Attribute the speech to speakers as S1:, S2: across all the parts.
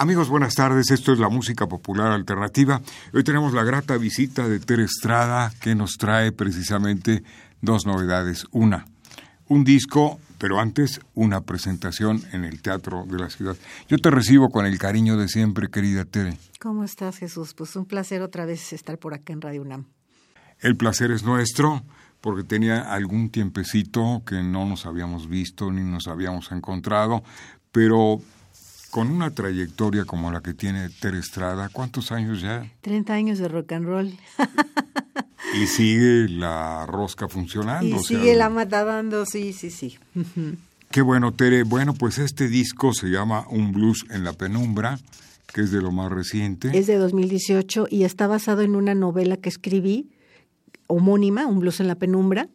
S1: Amigos, buenas tardes. Esto es la música popular alternativa. Hoy tenemos la grata visita de Tere Estrada que nos trae precisamente dos novedades. Una, un disco, pero antes una presentación en el Teatro de la Ciudad. Yo te recibo con el cariño de siempre, querida Tere.
S2: ¿Cómo estás, Jesús? Pues un placer otra vez estar por acá en Radio UNAM.
S1: El placer es nuestro porque tenía algún tiempecito que no nos habíamos visto ni nos habíamos encontrado, pero con una trayectoria como la que tiene Tere Estrada, ¿cuántos años ya?
S2: 30 años de rock and roll.
S1: y sigue la rosca funcionando.
S2: Y sigue la mata dando, sí, sí, sí.
S1: Qué bueno, Tere. Bueno, pues este disco se llama Un blues en la penumbra, que es de lo más reciente.
S2: Es de 2018 y está basado en una novela que escribí, homónima, Un blues en la penumbra.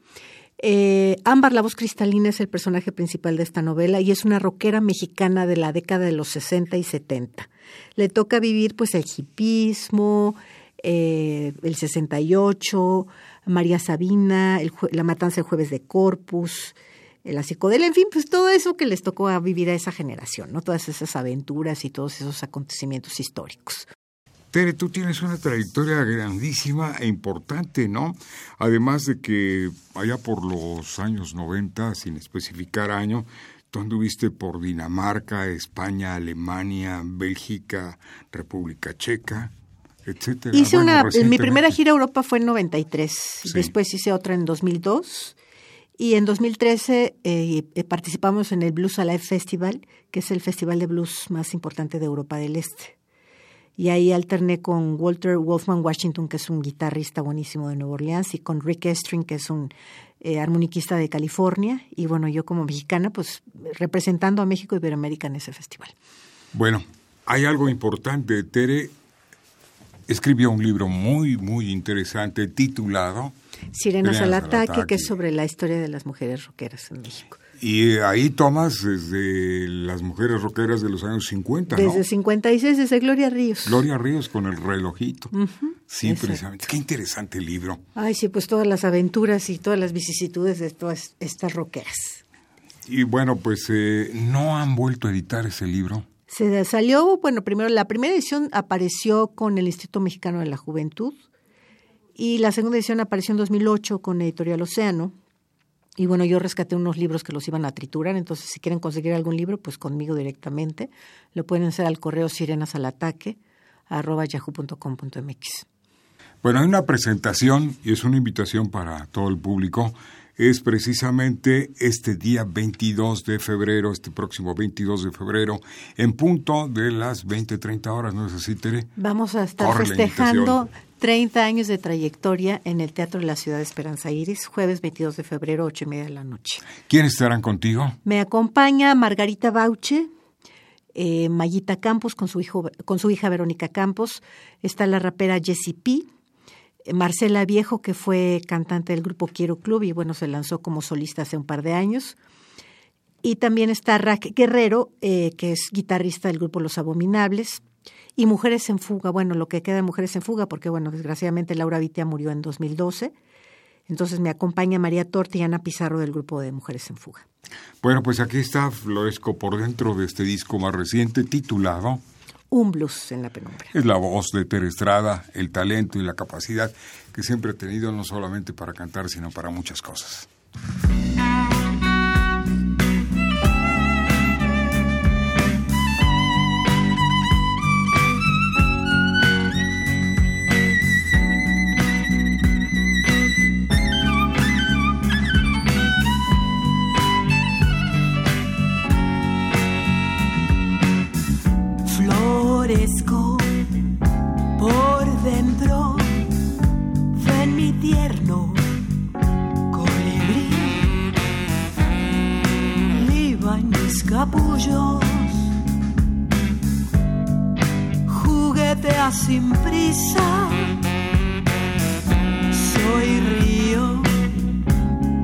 S2: Eh, Ámbar, la voz cristalina, es el personaje principal de esta novela y es una rockera mexicana de la década de los 60 y 70. Le toca vivir pues el hipismo, eh, el 68, María Sabina, la matanza el jueves de Corpus, la psicodelia, en fin, pues todo eso que les tocó a vivir a esa generación, ¿no? Todas esas aventuras y todos esos acontecimientos históricos.
S1: Tere, tú tienes una trayectoria grandísima e importante, ¿no? Además de que allá por los años 90, sin especificar año, tú anduviste por Dinamarca, España, Alemania, Bélgica, República Checa, etcétera.
S2: Hice una, mi primera gira a Europa fue en 93, después hice otra en 2002 y en 2013 eh, eh, participamos en el Blues Alive Festival, que es el festival de blues más importante de Europa del Este y ahí alterné con Walter Wolfman Washington, que es un guitarrista buenísimo de Nueva Orleans, y con Rick Estring, que es un eh, armoniquista de California, y bueno, yo como mexicana, pues representando a México y Iberoamérica en ese festival.
S1: Bueno, hay algo importante. Tere escribió un libro muy, muy interesante titulado
S2: Sirenas, al, ataque, que es sobre la historia de las mujeres rockeras en México.
S1: Y ahí tomas desde las mujeres rockeras de los años 50,
S2: ¿no? Desde 56, desde Gloria Ríos.
S1: Gloria Ríos con el relojito. sí, precisamente. Qué interesante libro.
S2: Ay, sí, pues todas las aventuras y todas las vicisitudes de todas estas rockeras.
S1: Y bueno, pues eh, no han vuelto a editar ese libro.
S2: Se salió, bueno, primero la primera edición apareció con el Instituto Mexicano de la Juventud y la segunda edición apareció en 2008 con Editorial Océano y bueno, yo rescaté unos libros que los iban a triturar, entonces si quieren conseguir algún libro, pues conmigo directamente. Lo pueden hacer al correo sirenasalataque arroba yahoo.com.mx.
S1: Bueno, hay una presentación y es una invitación para todo el público. Es precisamente este día 22 de febrero, este próximo 22 de febrero, en punto de las 20, 30 horas, ¿no es así, Tere?
S2: Vamos a estar festejando 30 años de trayectoria en el Teatro de la Ciudad de Esperanza Iris, jueves 22 de febrero, 8 y media de la noche.
S1: ¿Quiénes estarán contigo?
S2: Me acompaña Margarita Bauche, eh, Mayita Campos con su, hijo, con su hija Verónica Campos, está la rapera Jessie P., Marcela Viejo, que fue cantante del grupo Quiero Club y bueno, se lanzó como solista hace un par de años. Y también está Rack Guerrero, eh, que es guitarrista del grupo Los Abominables y Mujeres en Fuga, bueno, lo que queda de Mujeres en Fuga, porque bueno, desgraciadamente Laura Vitia murió en 2012. Entonces me acompaña María Torti y Ana Pizarro del grupo de Mujeres en Fuga.
S1: Bueno, pues aquí está Floresco por dentro de este disco más reciente titulado
S2: Un blues en la penumbra.
S1: Es la voz de Tere Estrada, el talento y la capacidad que siempre ha tenido no solamente para cantar, sino para muchas cosas.
S2: Capullos, juguetea sin prisa, soy río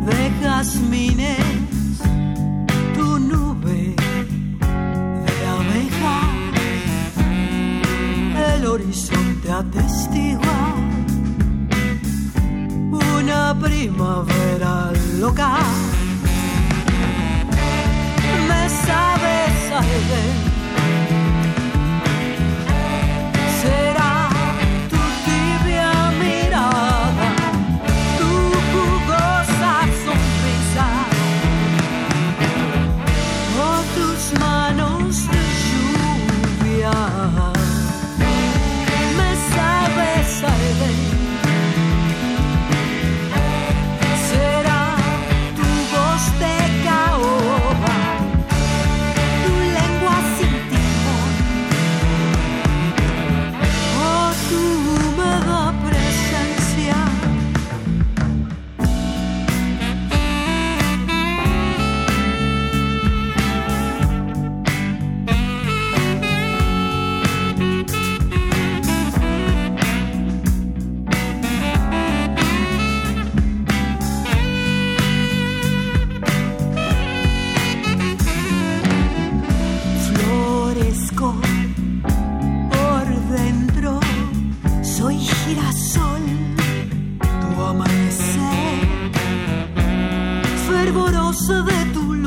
S2: de jazmines, tu nube de abejas, el horizonte atestigua una primavera loca. Me sabes fervoroso de tu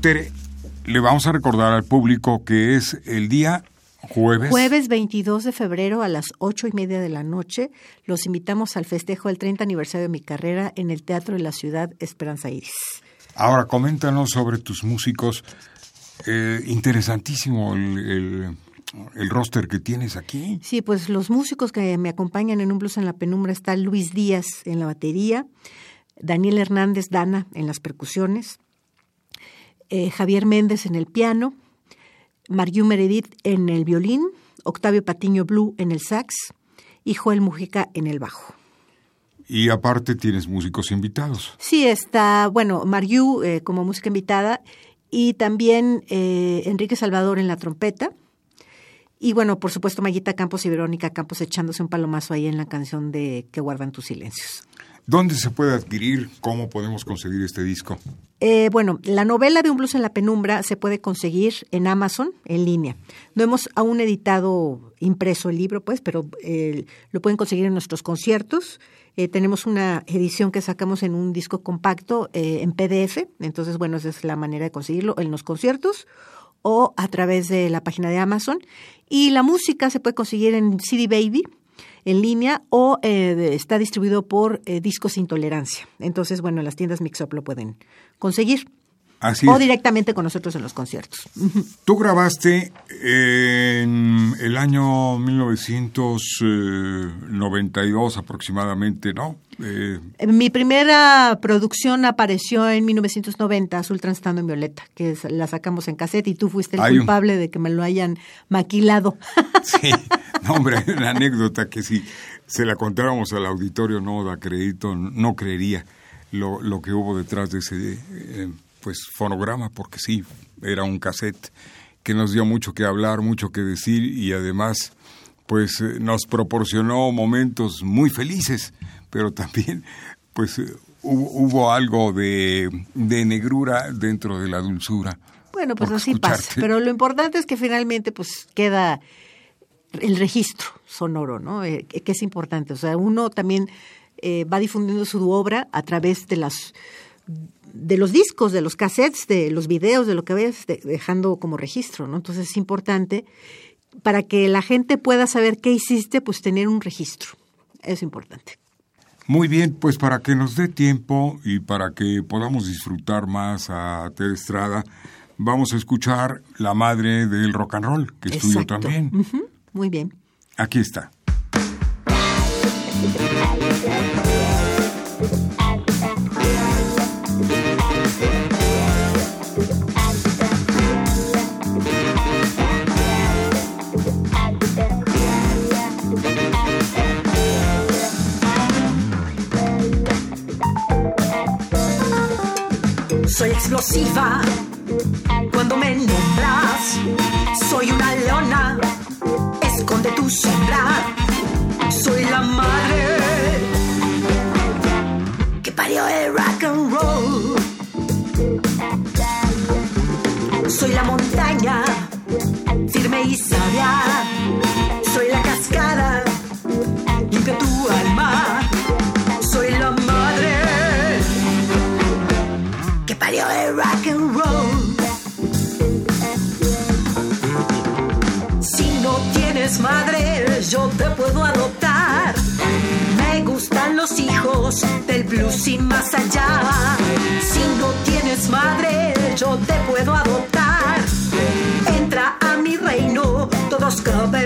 S1: Tere, le vamos a recordar al público que es el día jueves.
S3: Jueves 22 de febrero a las ocho y media de la noche. Los invitamos al festejo del 30 aniversario de mi carrera en el Teatro de la Ciudad Esperanza Iris.
S1: Ahora, coméntanos sobre tus músicos. Eh, interesantísimo el, el- el roster que tienes aquí.
S3: Sí, pues los músicos que me acompañan en Un Blues en la Penumbra está Luis Díaz en la batería, Daniel Hernández Dana en las percusiones, eh, Javier Méndez en el piano, Mariú Meredith en el violín, Octavio Patiño Blue en el sax y Joel Mujica en el bajo.
S1: Y aparte tienes músicos invitados.
S3: Sí, está, bueno, Mariú eh, como música invitada y también eh, Enrique Salvador en la trompeta. Y bueno, por supuesto, Mayita Campos y Verónica Campos echándose un palomazo ahí en la canción de Que guardan tus silencios.
S1: ¿Dónde se puede adquirir? ¿Cómo podemos conseguir este disco?
S2: Eh, bueno, la novela de Un blues en la penumbra se puede conseguir en Amazon en línea. No hemos aún editado impreso el libro, pues, pero eh, lo pueden conseguir en nuestros conciertos. Eh, tenemos una edición que sacamos en un disco compacto eh, en PDF. Entonces, bueno, esa es la manera de conseguirlo en los conciertos o a través de la página de Amazon. Y la música se puede conseguir en CD Baby en línea o eh, está distribuido por eh, Discos Intolerancia. Entonces, bueno, las tiendas Mixup lo pueden conseguir.
S1: Así
S2: o
S1: es.
S2: directamente con nosotros en los conciertos.
S1: Tú grabaste en el año 1992 aproximadamente, ¿no? Eh,
S2: Mi primera producción apareció en 1990, Azul Transitando en Violeta, que es- la sacamos en cassette y tú fuiste el
S1: Hay un-
S2: culpable de que me lo hayan maquilado.
S1: sí, no, hombre, una anécdota que si se la contáramos al auditorio no da crédito, no creería lo, lo que hubo detrás de ese eh, pues fonograma, porque sí, era un cassette que nos dio mucho que hablar, mucho que decir y además pues eh, nos proporcionó momentos muy felices, pero también pues eh, hubo, hubo algo de, de negrura dentro de la dulzura.
S2: Bueno, pues así pasa. Pero lo importante es que finalmente pues queda el registro sonoro, ¿no? Eh, que que es importante. O sea, uno también eh, va difundiendo su obra a través de las de los discos, de los cassettes, de los videos, de lo que vayas de- dejando como registro, ¿no? Entonces es importante para que la gente pueda saber qué hiciste, pues tener un registro. Es importante.
S1: Muy bien, pues para que nos dé tiempo y para que podamos disfrutar más a Ted Estrada, vamos a escuchar La Madre del Rock and Roll, que es tuyo también.
S2: Muy bien.
S1: Aquí está.
S4: Soy explosiva cuando me nombras. Soy una leona, esconde tu sombra. Soy la madre que parió el rock and roll. Soy la montaña, firme y sabia. Del blues y más allá. Si no tienes madre, yo te puedo adoptar. Entra a mi reino, todos caben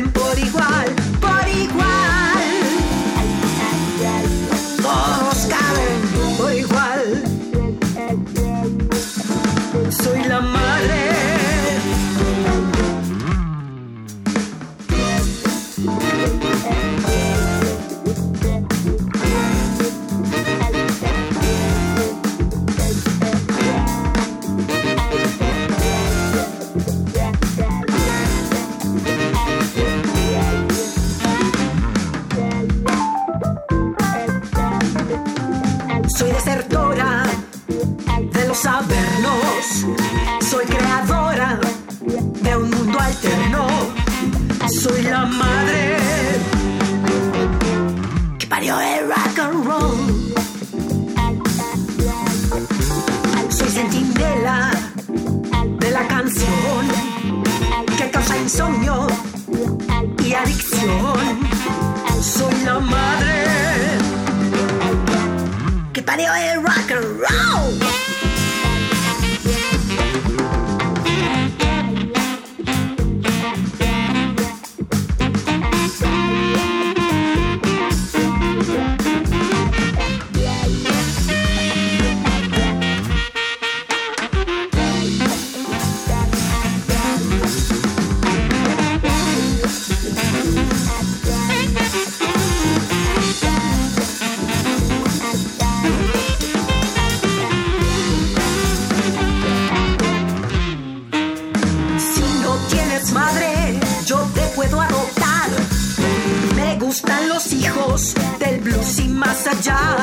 S4: gustan los hijos del blues y más allá.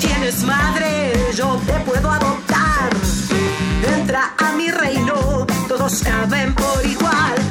S4: tienes madre, yo te puedo adoptar. Entra a mi reino, todos caben por igual.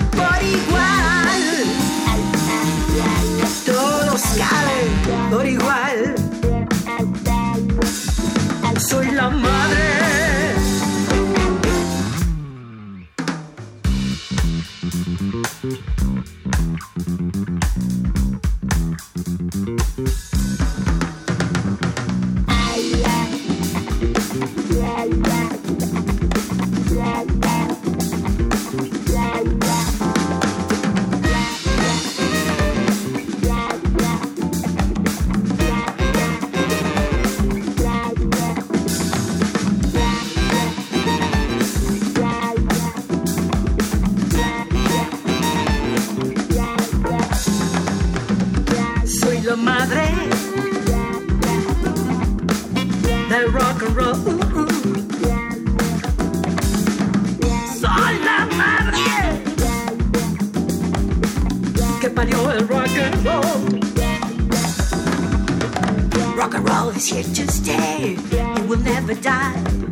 S4: Is here to stay. It will never die.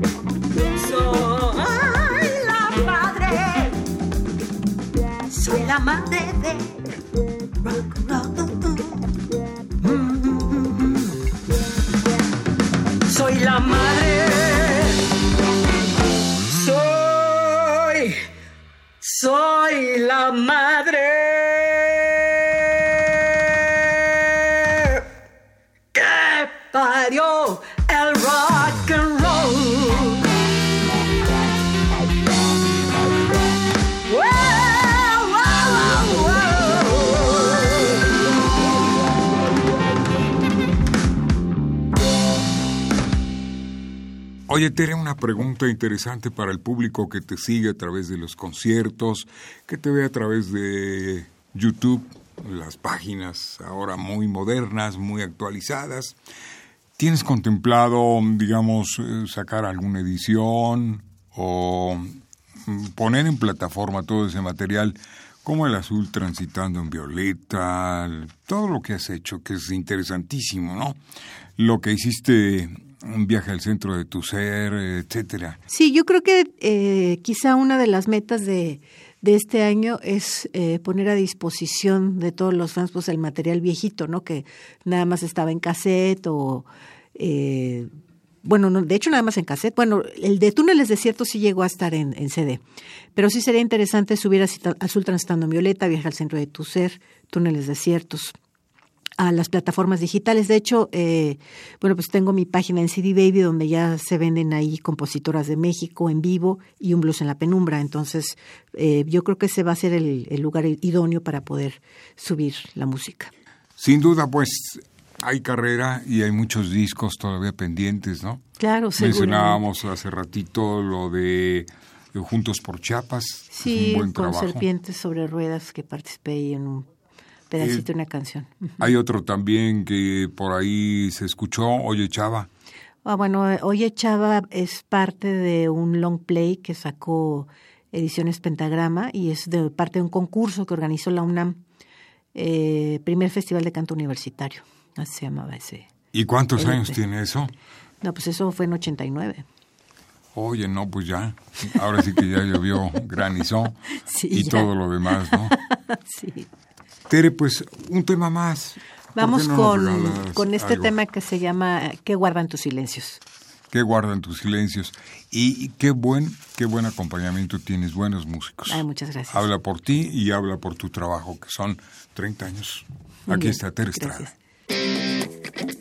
S4: El rock and roll.
S1: Oye, una pregunta interesante para el público que te sigue a través de los conciertos, que te ve a través de YouTube, las páginas ahora muy modernas, muy actualizadas. ¿Tienes contemplado, digamos, eh, sacar alguna edición o mm, poner en plataforma todo ese material como el azul transitando en violeta, todo lo que has hecho, que es interesantísimo, ¿no? Lo que hiciste, un viaje al centro de tu ser, etcétera.
S2: Sí, yo creo que eh, quizá una de las metas de, de este año es eh, poner a disposición de todos los fans pues, el material viejito, ¿no? Que nada más estaba en cassette o... eh, bueno, no, de hecho nada más en cassette. Bueno, el de Túneles Desiertos sí llegó a estar en, en CD. Pero sí sería interesante subir a Azul Transitando Violeta, Viaje al Centro de tu Ser, Túneles Desiertos a las plataformas digitales. De hecho, eh, bueno, pues tengo mi página en CD Baby donde ya se venden ahí compositoras de México en vivo y un blues en la penumbra. Entonces, eh, yo creo que ese va a ser el, el lugar idóneo para poder subir la música.
S1: Sin duda, pues hay carrera y hay muchos discos todavía pendientes, ¿no?
S2: Claro, seguro.
S1: Mencionábamos hace ratito lo de de Juntos por Chiapas. es
S2: Sí,
S1: un buen
S2: con
S1: trabajo.
S2: Serpientes sobre Ruedas que participé en un pedacito de una canción.
S1: Hay otro también que por ahí se escuchó, Oye Chava.
S2: Ah, bueno, eh, Oye Chava es parte de un long play que sacó Ediciones Pentagrama y es de parte de un concurso que organizó la UNAM, eh, primer festival de canto universitario. Así se llamaba ese.
S1: ¿Y cuántos años tiene eso?
S2: No, pues eso fue en 89.
S1: Oye, no, pues ya. Ahora sí que ya llovió, granizó
S2: Sí,
S1: y
S2: ya.
S1: todo lo demás, ¿no?
S2: sí.
S1: Tere, pues un tema más. ¿Por
S2: Vamos
S1: no
S2: con, con este
S1: algo?
S2: tema que se llama ¿Qué guardan tus silencios?
S1: ¿Qué guardan tus silencios? Y, y qué buen, qué buen acompañamiento tienes, buenos músicos.
S2: Ay, muchas gracias.
S1: Habla por ti y habla por tu trabajo, que son 30 años. Aquí
S2: bien,
S1: está Tere Estrada.
S2: gracias.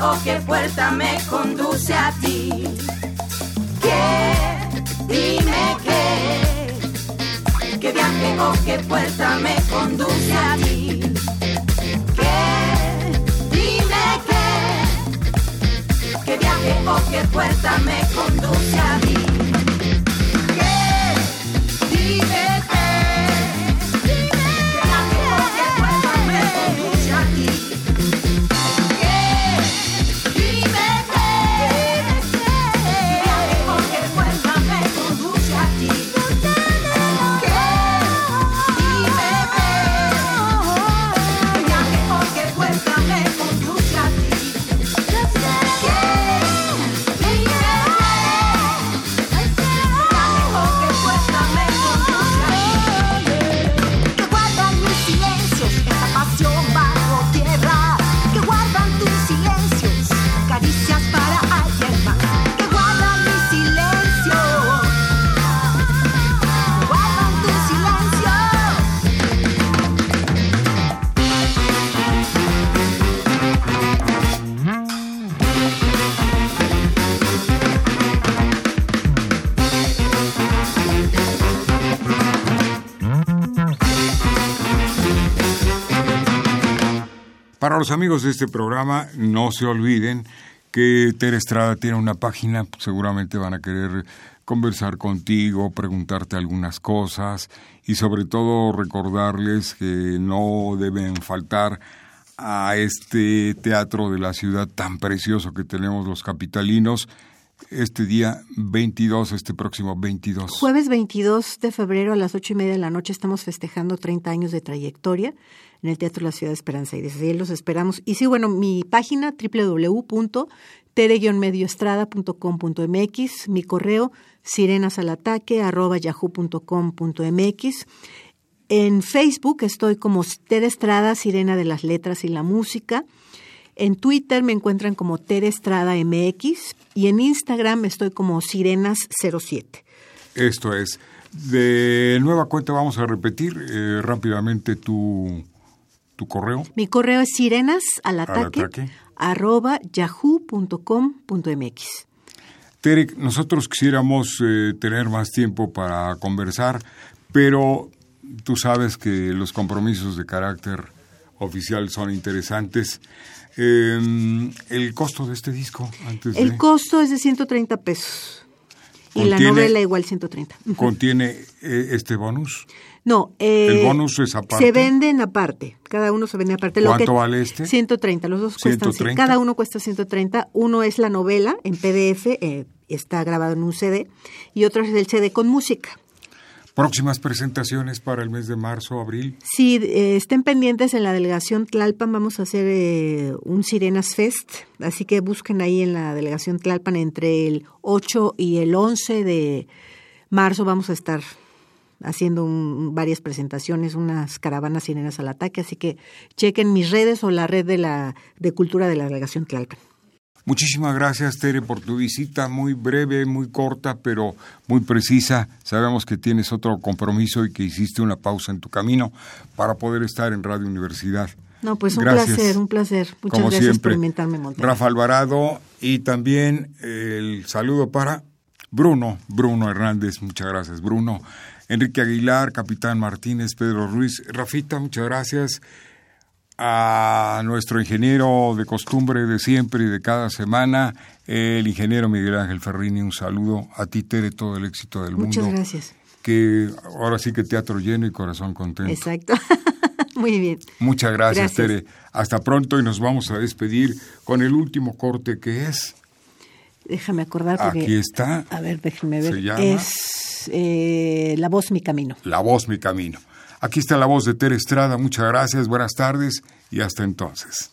S5: O qué puerta me conduce a ti? ¿Qué? Dime qué. ¿Qué viaje o qué puerta me conduce a ti? ¿Qué? Dime qué. ¿Qué viaje o qué puerta me conduce a ti?
S4: Para
S1: los amigos de este programa, no se olviden que Tere Estrada tiene una página, seguramente van a querer conversar contigo, preguntarte algunas cosas y sobre todo recordarles que no deben faltar a este teatro de la ciudad tan precioso que tenemos los capitalinos este día 22, este próximo 22.
S2: Jueves 22 de febrero a las ocho y media de la noche estamos festejando 30 años de trayectoria en el Teatro de la Ciudad de Esperanza y desde ahí los esperamos. Y sí, bueno, mi página www.tere-medioestrada.com.mx, mi correo sirenasalataque arroba yahoo.com.mx. En Facebook estoy como Tere Estrada, Sirena de las Letras y la Música. En Twitter me encuentran como Tere Estrada MX y en Instagram estoy como Sirenas07.
S1: Esto es. De nueva cuenta vamos a repetir eh, rápidamente tu, tu correo.
S2: Mi correo es sirenas al
S1: Al
S2: ataque,
S1: ataque.
S2: arroba yahoo.com.mx.
S1: Tere, nosotros quisiéramos eh, tener más tiempo para conversar, pero tú sabes que los compromisos de carácter oficial son interesantes. Eh, el costo de este disco, antes
S2: El
S1: de,
S2: costo es de 130 pesos. Y la
S1: Contiene-
S2: novela igual 130.
S1: contiene eh, este bonus.
S2: No, eh,
S1: El bonus es aparte.
S2: Se venden aparte. Cada uno se vende aparte. Lo
S1: ¿Cuánto
S2: que-
S1: vale este?
S2: 130. Los dos cuestan.
S1: 130.
S2: Cada uno cuesta 130. Uno es la novela en PDF, eh, está grabado en un CD. Y otro es el CD con música.
S1: Próximas presentaciones para el mes de marzo, abril.
S2: Si eh, estén pendientes en la delegación Tlalpan, vamos a hacer eh, un Sirenas Fest, así que busquen ahí en la delegación Tlalpan entre el 8 y el 11 de marzo vamos a estar haciendo un- varias presentaciones, unas caravanas sirenas al ataque, así que chequen mis redes o la red de la de cultura de la delegación Tlalpan.
S1: Muchísimas gracias, Tere, por tu visita muy breve, muy corta, pero muy precisa. Sabemos que tienes otro compromiso y que hiciste una pausa en tu camino para poder estar en Radio Universidad.
S2: No, pues un
S1: Gracias.
S2: placer, un placer. Muchas
S1: Como
S2: gracias
S1: siempre,
S2: por invitarme en Monterrey.
S1: Rafa Alvarado y también el saludo para Bruno, Bruno Hernández, muchas gracias, Bruno. Enrique Aguilar, Capitán Martínez, Pedro Ruiz. Rafita, muchas gracias. A nuestro ingeniero de costumbre de siempre y de cada semana, el ingeniero Miguel Ángel Ferrini, un saludo. A ti, Tere, todo el éxito del
S2: Muchas
S1: mundo.
S2: gracias.
S1: Que ahora sí que teatro lleno y corazón contento.
S2: Exacto. Muy bien.
S1: Muchas gracias,
S2: Gracias.
S1: Tere. Hasta pronto y nos vamos a despedir con el último corte que es.
S2: Déjame acordar porque...
S1: Aquí está.
S2: A ver, déjenme ver.
S1: Se llama-
S2: Es eh, La voz, mi camino.
S1: La voz, mi camino. Aquí está la voz de Tere Estrada. Muchas gracias, buenas tardes y hasta entonces.